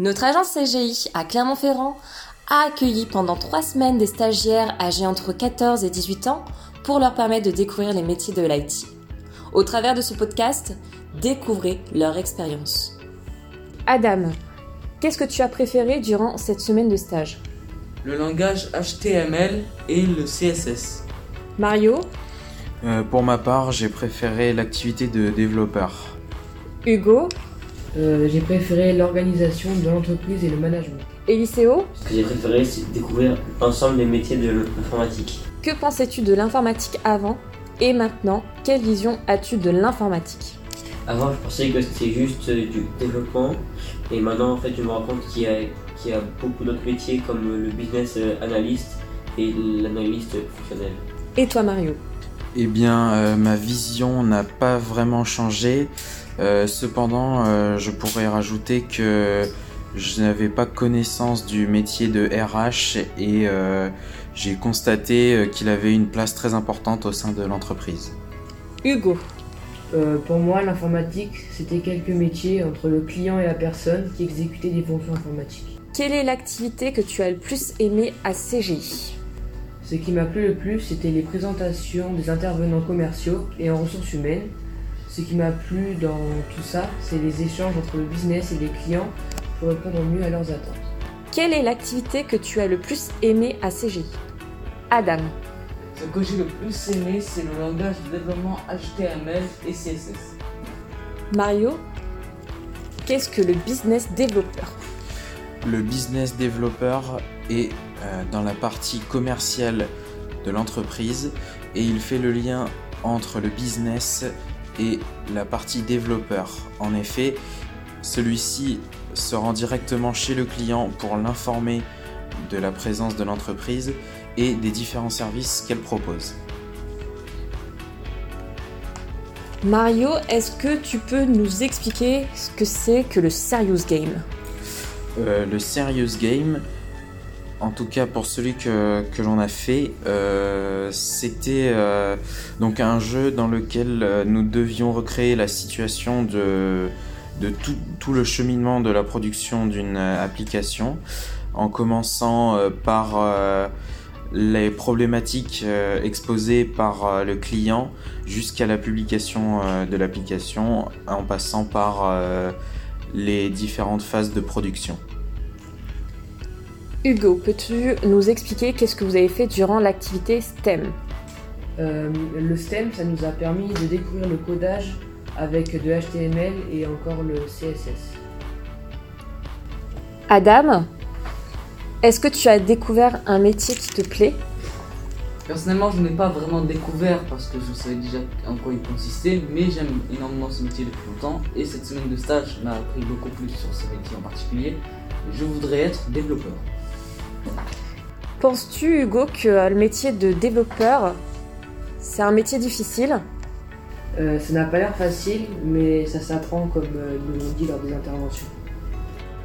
Notre agence CGI à Clermont-Ferrand a accueilli pendant trois semaines des stagiaires âgés entre 14 et 18 ans pour leur permettre de découvrir les métiers de l'IT. Au travers de ce podcast, découvrez leur expérience. Adam, qu'est-ce que tu as préféré durant cette semaine de stage? Le langage HTML et le CSS. Mario, Euh, pour ma part, j'ai préféré l'activité de développeur. Hugo, Euh, j'ai préféré l'organisation de l'entreprise et le management. Eliseo, Ce que j'ai préféré, c'est découvrir l'ensemble des métiers de l'informatique. que pensais-tu de l'informatique avant et maintenant Quelle vision as-tu de l'informatique? Avant, je pensais que c'était juste euh, du développement, et maintenant, en fait, je me rends compte qu'il y a, qu'il y a beaucoup d'autres métiers comme le business euh, analyst et l'analyste fonctionnel. Et toi Mario? Eh bien, euh, ma vision n'a pas vraiment changé. Euh, cependant, euh, je pourrais rajouter que je n'avais pas connaissance du métier de RH et euh, j'ai constaté qu'il avait une place très importante au sein de l'entreprise. Hugo, Euh, pour moi, l'informatique, c'était quelques métiers entre le client et la personne qui exécutaient des fonctions informatiques. quelle est l'activité que tu as le plus aimé à CGI Ce qui m'a plu le plus, c'était les présentations des intervenants commerciaux et en ressources humaines. Ce qui m'a plu dans tout ça, c'est les échanges entre le business et les clients pour répondre mieux à leurs attentes. Quelle est l'activité que tu as le plus aimé à CGI Adam, Ce que j'ai le plus aimé, c'est le langage de développement HTML et CSS. Mario, qu'est-ce que le business développeur? Le business développeur est euh, dans la partie commerciale de l'entreprise et il fait le lien entre le business et la partie développeur. En effet, celui-ci se rend directement chez le client pour l'informer de la présence de l'entreprise et des différents services qu'elle propose. Mario, est-ce que tu peux nous expliquer ce que c'est que le serious game? Euh, le Serious Game, en tout cas pour celui que, que l'on a fait, euh, c'était euh, donc un jeu dans lequel nous devions recréer la situation de, de tout, tout le cheminement de la production d'une application, en commençant par les problématiques exposées par le client jusqu'à la publication de l'application, en passant par les différentes phases de production. Hugo, peux-tu nous expliquer qu'est-ce que vous avez fait durant l'activité STEM? Euh, le STEM, ça nous a permis de découvrir le codage avec de HTML et encore le CSS. Adam, est-ce que tu as découvert un métier qui te plaît? Personnellement, je n'ai pas vraiment découvert parce que je savais déjà en quoi il consistait, mais j'aime énormément ce métier depuis longtemps et cette semaine de stage m'a appris beaucoup plus sur ce métier en particulier. Je voudrais être développeur. Penses-tu, Hugo, que euh, le métier de développeur, c'est un métier difficile? Euh, ça n'a pas l'air facile, mais ça s'apprend comme euh, ils nous l'ont dit lors des interventions.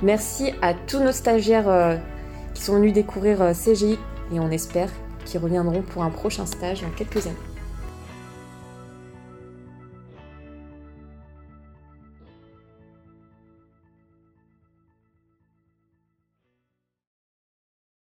Merci à tous nos stagiaires euh, qui sont venus découvrir euh, CGI et on espère qu'ils reviendront pour un prochain stage dans quelques années.